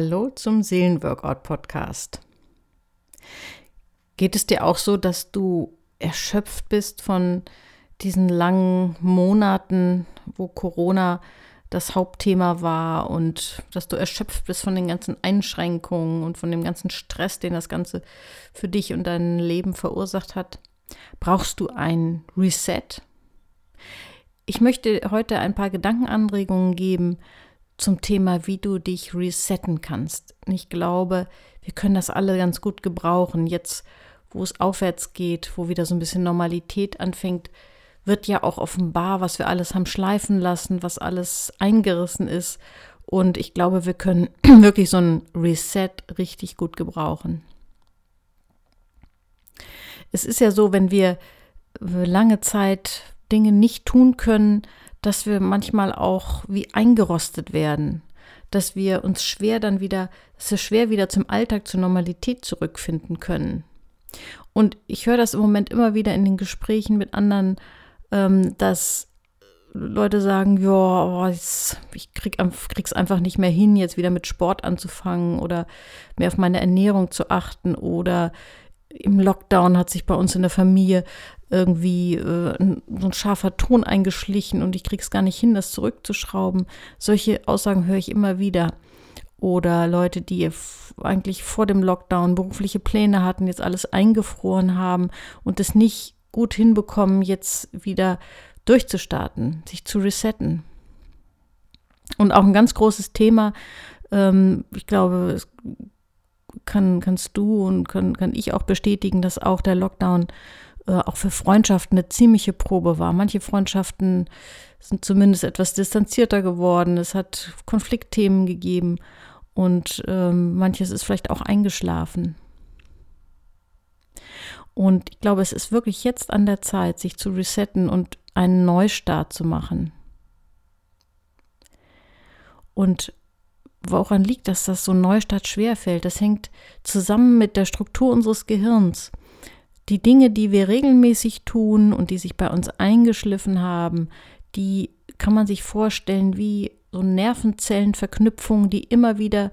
Hallo zum Seelenworkout Podcast. Geht es dir auch so, dass du erschöpft bist von diesen langen Monaten, wo Corona das Hauptthema war und dass du erschöpft bist von den ganzen Einschränkungen und von dem ganzen Stress, den das Ganze für dich und dein Leben verursacht hat? Brauchst du ein Reset? Ich möchte heute ein paar Gedankenanregungen geben zum Thema, wie du dich resetten kannst. Ich glaube, wir können das alle ganz gut gebrauchen. Jetzt, wo es aufwärts geht, wo wieder so ein bisschen Normalität anfängt, wird ja auch offenbar, was wir alles haben schleifen lassen, was alles eingerissen ist. Und ich glaube, wir können wirklich so ein Reset richtig gut gebrauchen. Es ist ja so, wenn wir lange Zeit Dinge nicht tun können, dass wir manchmal auch wie eingerostet werden, dass wir uns schwer dann wieder, dass wir schwer wieder zum Alltag, zur Normalität zurückfinden können. Und ich höre das im Moment immer wieder in den Gesprächen mit anderen, ähm, dass Leute sagen, ja, oh, ich krieg, krieg's einfach nicht mehr hin, jetzt wieder mit Sport anzufangen oder mehr auf meine Ernährung zu achten oder im Lockdown hat sich bei uns in der Familie irgendwie äh, so ein scharfer Ton eingeschlichen und ich krieg's gar nicht hin, das zurückzuschrauben. Solche Aussagen höre ich immer wieder. Oder Leute, die eigentlich vor dem Lockdown berufliche Pläne hatten, jetzt alles eingefroren haben und es nicht gut hinbekommen, jetzt wieder durchzustarten, sich zu resetten. Und auch ein ganz großes Thema, ähm, ich glaube, es kann, kannst du und kann, kann ich auch bestätigen, dass auch der Lockdown äh, auch für Freundschaften eine ziemliche Probe war. Manche Freundschaften sind zumindest etwas distanzierter geworden. Es hat Konfliktthemen gegeben und ähm, manches ist vielleicht auch eingeschlafen. Und ich glaube, es ist wirklich jetzt an der Zeit, sich zu resetten und einen Neustart zu machen. Und woran liegt das, dass so ein Neustart schwerfällt? Das hängt zusammen mit der Struktur unseres Gehirns. Die Dinge, die wir regelmäßig tun und die sich bei uns eingeschliffen haben, die kann man sich vorstellen wie so Nervenzellenverknüpfungen, die immer wieder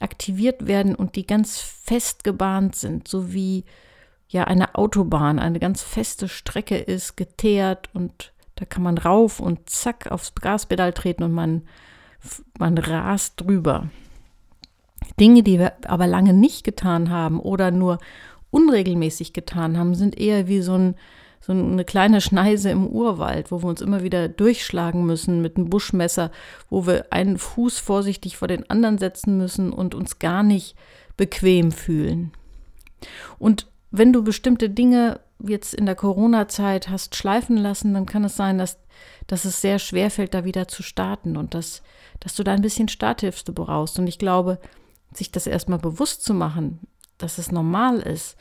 aktiviert werden und die ganz fest gebahnt sind, so wie ja eine Autobahn, eine ganz feste Strecke ist, geteert und da kann man rauf und zack aufs Gaspedal treten und man man rast drüber. Dinge, die wir aber lange nicht getan haben oder nur unregelmäßig getan haben, sind eher wie so, ein, so eine kleine Schneise im Urwald, wo wir uns immer wieder durchschlagen müssen mit einem Buschmesser, wo wir einen Fuß vorsichtig vor den anderen setzen müssen und uns gar nicht bequem fühlen. Und wenn du bestimmte Dinge jetzt in der Corona-Zeit hast schleifen lassen, dann kann es sein, dass, dass es sehr schwer fällt, da wieder zu starten und dass, dass du da ein bisschen Starthilfe brauchst. Und ich glaube, sich das erstmal bewusst zu machen, dass es normal ist,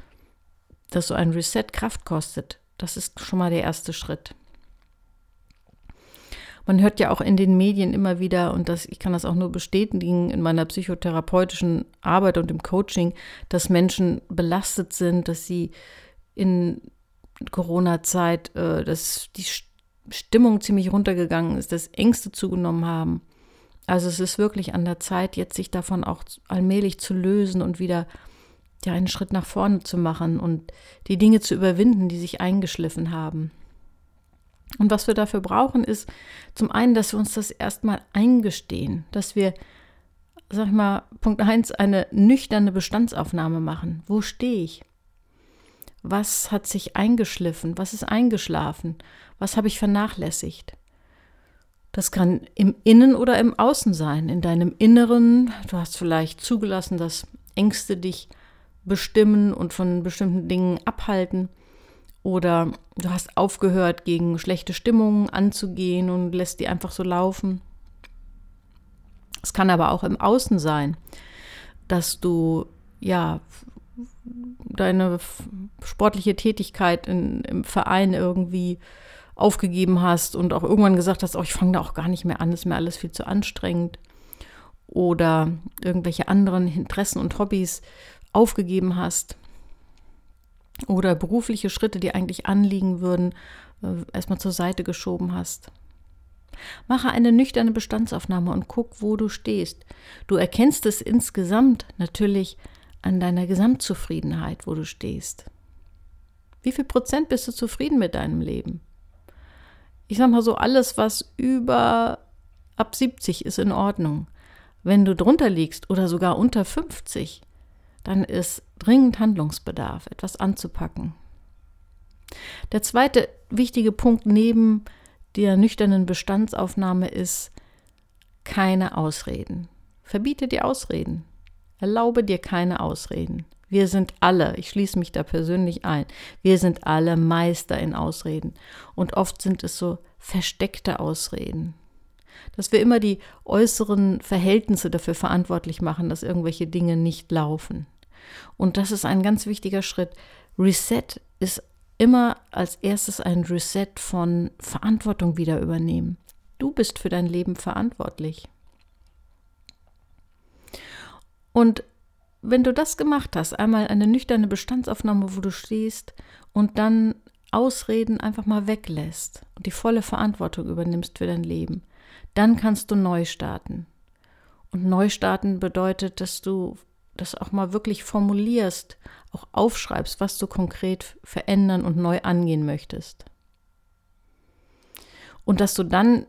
dass so ein Reset Kraft kostet, das ist schon mal der erste Schritt. Man hört ja auch in den Medien immer wieder, und das, ich kann das auch nur bestätigen in meiner psychotherapeutischen Arbeit und im Coaching, dass Menschen belastet sind, dass sie in Corona-Zeit, äh, dass die Stimmung ziemlich runtergegangen ist, dass Ängste zugenommen haben. Also es ist wirklich an der Zeit, jetzt sich davon auch allmählich zu lösen und wieder ja, einen Schritt nach vorne zu machen und die Dinge zu überwinden, die sich eingeschliffen haben. Und was wir dafür brauchen, ist zum einen, dass wir uns das erstmal eingestehen, dass wir, sag ich mal, Punkt 1, eine nüchterne Bestandsaufnahme machen. Wo stehe ich? Was hat sich eingeschliffen? Was ist eingeschlafen? Was habe ich vernachlässigt? Das kann im Innen oder im Außen sein. In deinem Inneren, du hast vielleicht zugelassen, dass Ängste dich bestimmen und von bestimmten Dingen abhalten. Oder du hast aufgehört, gegen schlechte Stimmungen anzugehen und lässt die einfach so laufen. Es kann aber auch im Außen sein, dass du ja deine sportliche Tätigkeit in, im Verein irgendwie aufgegeben hast und auch irgendwann gesagt hast, oh, ich fange da auch gar nicht mehr an, ist mir alles viel zu anstrengend. Oder irgendwelche anderen Interessen und Hobbys aufgegeben hast oder berufliche Schritte, die eigentlich anliegen würden, äh, erstmal zur Seite geschoben hast. Mache eine nüchterne Bestandsaufnahme und guck, wo du stehst. Du erkennst es insgesamt natürlich an deiner Gesamtzufriedenheit, wo du stehst. Wie viel Prozent bist du zufrieden mit deinem Leben? Ich sag mal so, alles, was über ab 70 ist in Ordnung. Wenn du drunter liegst oder sogar unter 50, dann ist dringend Handlungsbedarf, etwas anzupacken. Der zweite wichtige Punkt neben der nüchternen Bestandsaufnahme ist keine Ausreden. Verbiete die Ausreden. Erlaube dir keine Ausreden. Wir sind alle, ich schließe mich da persönlich ein, wir sind alle Meister in Ausreden. Und oft sind es so versteckte Ausreden. Dass wir immer die äußeren Verhältnisse dafür verantwortlich machen, dass irgendwelche Dinge nicht laufen. Und das ist ein ganz wichtiger Schritt. Reset ist immer als erstes ein Reset von Verantwortung wieder übernehmen. Du bist für dein Leben verantwortlich. Und wenn du das gemacht hast, einmal eine nüchterne Bestandsaufnahme, wo du stehst und dann Ausreden einfach mal weglässt und die volle Verantwortung übernimmst für dein Leben, dann kannst du neu starten. Und neu starten bedeutet, dass du das auch mal wirklich formulierst, auch aufschreibst, was du konkret verändern und neu angehen möchtest. Und dass du dann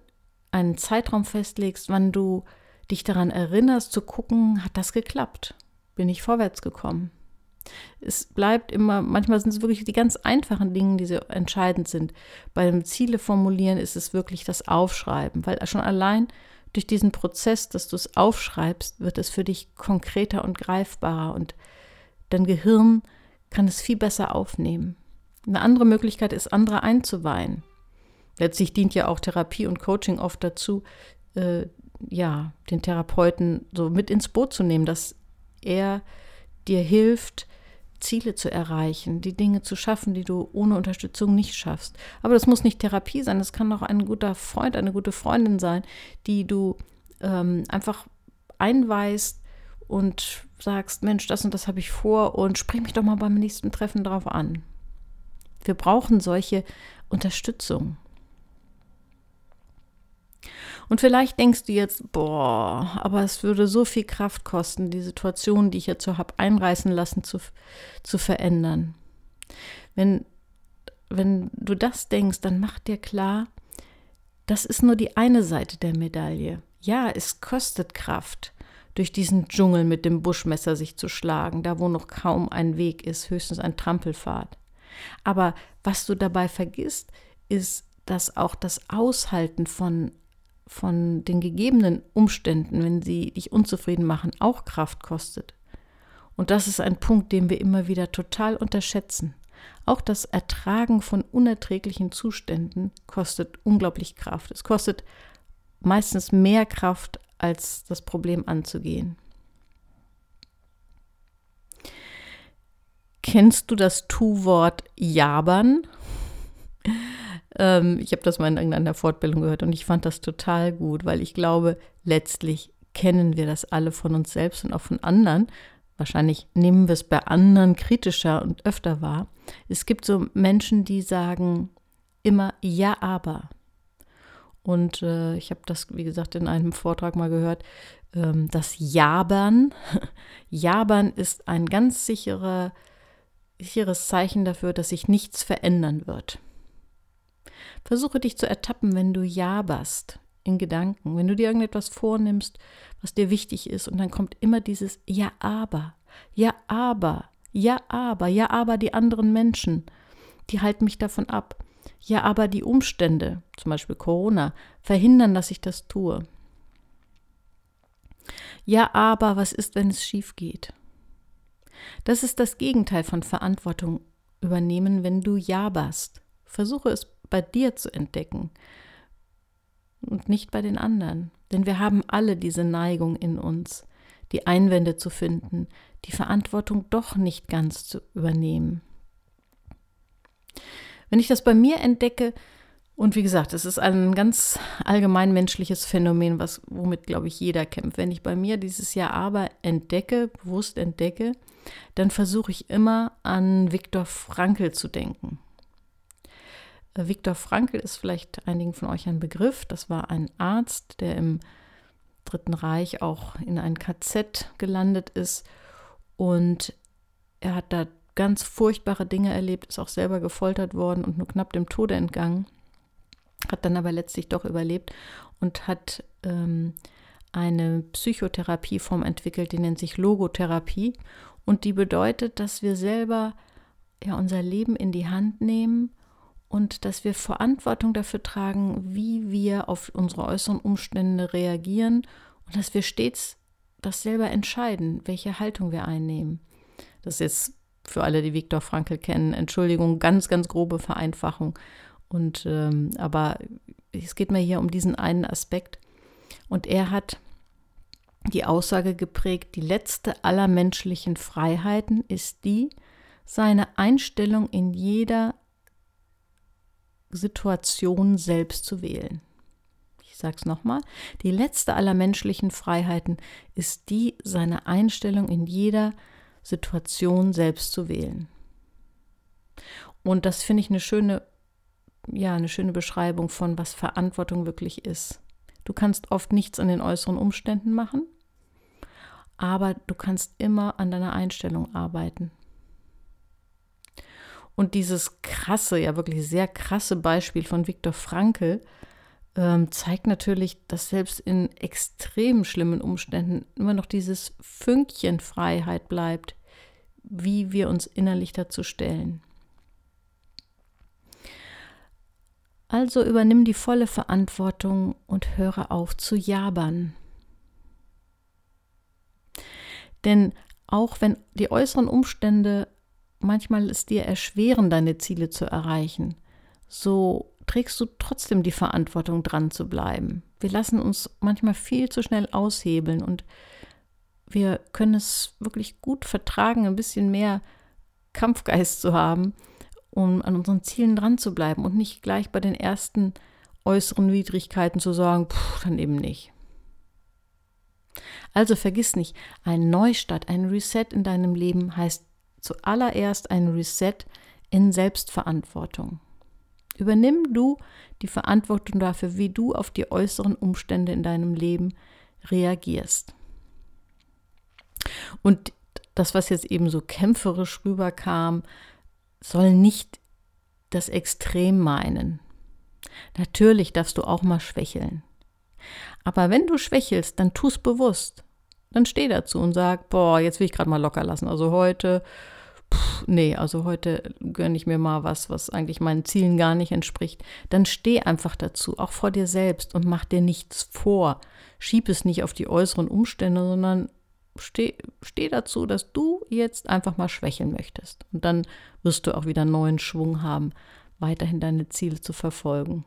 einen Zeitraum festlegst, wann du dich daran erinnerst, zu gucken, hat das geklappt? Bin ich vorwärts gekommen? Es bleibt immer, manchmal sind es wirklich die ganz einfachen Dinge, die so entscheidend sind. Beim Ziele formulieren ist es wirklich das Aufschreiben, weil schon allein durch diesen Prozess, dass du es aufschreibst, wird es für dich konkreter und greifbarer und dein Gehirn kann es viel besser aufnehmen. Eine andere Möglichkeit ist, andere einzuweihen. Letztlich dient ja auch Therapie und Coaching oft dazu, äh, ja, den Therapeuten so mit ins Boot zu nehmen, dass er dir hilft, Ziele zu erreichen, die Dinge zu schaffen, die du ohne Unterstützung nicht schaffst. Aber das muss nicht Therapie sein, das kann auch ein guter Freund, eine gute Freundin sein, die du ähm, einfach einweist und sagst, Mensch, das und das habe ich vor und sprich mich doch mal beim nächsten Treffen darauf an. Wir brauchen solche Unterstützung. Und vielleicht denkst du jetzt, boah, aber es würde so viel Kraft kosten, die Situation, die ich jetzt so habe einreißen lassen, zu, zu verändern. Wenn, wenn du das denkst, dann mach dir klar, das ist nur die eine Seite der Medaille. Ja, es kostet Kraft, durch diesen Dschungel mit dem Buschmesser sich zu schlagen, da wo noch kaum ein Weg ist, höchstens ein Trampelpfad. Aber was du dabei vergisst, ist, dass auch das Aushalten von von den gegebenen Umständen, wenn sie dich unzufrieden machen, auch Kraft kostet. Und das ist ein Punkt, den wir immer wieder total unterschätzen. Auch das Ertragen von unerträglichen Zuständen kostet unglaublich Kraft. Es kostet meistens mehr Kraft, als das Problem anzugehen. Kennst du das Tu-Wort jabern? Ähm, ich habe das mal in irgendeiner Fortbildung gehört und ich fand das total gut, weil ich glaube, letztlich kennen wir das alle von uns selbst und auch von anderen. Wahrscheinlich nehmen wir es bei anderen kritischer und öfter wahr. Es gibt so Menschen, die sagen immer ja, aber. Und äh, ich habe das, wie gesagt, in einem Vortrag mal gehört, ähm, das Jabern. Jabern ist ein ganz sicherer, sicheres Zeichen dafür, dass sich nichts verändern wird. Versuche dich zu ertappen, wenn du jaberst in Gedanken, wenn du dir irgendetwas vornimmst, was dir wichtig ist, und dann kommt immer dieses Ja, aber, ja, aber, ja, aber, ja, aber die anderen Menschen, die halten mich davon ab. Ja, aber die Umstände, zum Beispiel Corona, verhindern, dass ich das tue. Ja, aber was ist, wenn es schief geht? Das ist das Gegenteil von Verantwortung übernehmen, wenn du jaberst. Versuche es bei dir zu entdecken und nicht bei den anderen. Denn wir haben alle diese Neigung in uns, die Einwände zu finden, die Verantwortung doch nicht ganz zu übernehmen. Wenn ich das bei mir entdecke, und wie gesagt, es ist ein ganz allgemein menschliches Phänomen, was, womit, glaube ich, jeder kämpft. Wenn ich bei mir dieses Jahr aber entdecke, bewusst entdecke, dann versuche ich immer an Viktor Frankl zu denken. Äh, Viktor Frankl ist vielleicht einigen von euch ein Begriff. Das war ein Arzt, der im Dritten Reich auch in ein KZ gelandet ist. Und er hat da ganz furchtbare Dinge erlebt, ist auch selber gefoltert worden und nur knapp dem Tode entgangen. Hat dann aber letztlich doch überlebt und hat ähm, eine Psychotherapieform entwickelt, die nennt sich Logotherapie. Und die bedeutet, dass wir selber ja unser Leben in die Hand nehmen und dass wir Verantwortung dafür tragen, wie wir auf unsere äußeren Umstände reagieren und dass wir stets das selber entscheiden, welche Haltung wir einnehmen. Das ist jetzt für alle, die Viktor Frankl kennen, Entschuldigung, ganz, ganz grobe Vereinfachung. Und ähm, aber es geht mir hier um diesen einen Aspekt. Und er hat die Aussage geprägt, die letzte aller menschlichen Freiheiten ist die, seine Einstellung in jeder Situation selbst zu wählen. Ich sage es nochmal, die letzte aller menschlichen Freiheiten ist die, seine Einstellung in jeder Situation selbst zu wählen. Und das finde ich eine schöne, ja, eine schöne Beschreibung von, was Verantwortung wirklich ist. Du kannst oft nichts an den äußeren Umständen machen, aber du kannst immer an deiner Einstellung arbeiten. Und dieses krasse, ja wirklich sehr krasse Beispiel von Viktor Frankl ähm, zeigt natürlich, dass selbst in extrem schlimmen Umständen immer noch dieses Fünkchen Freiheit bleibt, wie wir uns innerlich dazu stellen. Also übernimm die volle Verantwortung und höre auf zu jabern. Denn auch wenn die äußeren Umstände manchmal es dir erschweren, deine Ziele zu erreichen, so trägst du trotzdem die Verantwortung, dran zu bleiben. Wir lassen uns manchmal viel zu schnell aushebeln und wir können es wirklich gut vertragen, ein bisschen mehr Kampfgeist zu haben, um an unseren Zielen dran zu bleiben und nicht gleich bei den ersten äußeren Widrigkeiten zu sagen, pff, dann eben nicht. Also vergiss nicht, ein Neustart, ein Reset in deinem Leben heißt zuallererst ein Reset in Selbstverantwortung. Übernimm du die Verantwortung dafür, wie du auf die äußeren Umstände in deinem Leben reagierst. Und das, was jetzt eben so kämpferisch rüberkam, soll nicht das Extrem meinen. Natürlich darfst du auch mal schwächeln. Aber wenn du schwächelst, dann tu es bewusst dann steh dazu und sag, boah, jetzt will ich gerade mal locker lassen. Also heute, pff, nee, also heute gönne ich mir mal was, was eigentlich meinen Zielen gar nicht entspricht. Dann steh einfach dazu, auch vor dir selbst und mach dir nichts vor. Schieb es nicht auf die äußeren Umstände, sondern steh, steh dazu, dass du jetzt einfach mal schwächeln möchtest. Und dann wirst du auch wieder neuen Schwung haben, weiterhin deine Ziele zu verfolgen.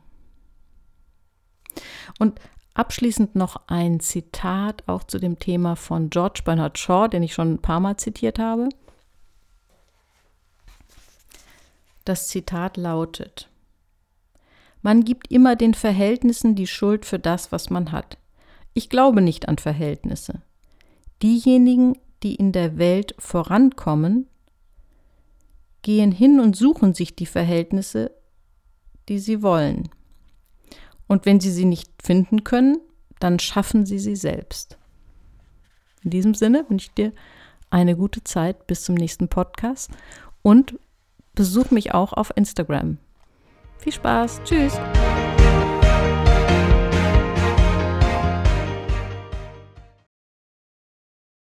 Und Abschließend noch ein Zitat auch zu dem Thema von George Bernard Shaw, den ich schon ein paar Mal zitiert habe. Das Zitat lautet, Man gibt immer den Verhältnissen die Schuld für das, was man hat. Ich glaube nicht an Verhältnisse. Diejenigen, die in der Welt vorankommen, gehen hin und suchen sich die Verhältnisse, die sie wollen. Und wenn sie sie nicht finden können, dann schaffen sie sie selbst. In diesem Sinne wünsche ich dir eine gute Zeit bis zum nächsten Podcast und besuch mich auch auf Instagram. Viel Spaß. Tschüss.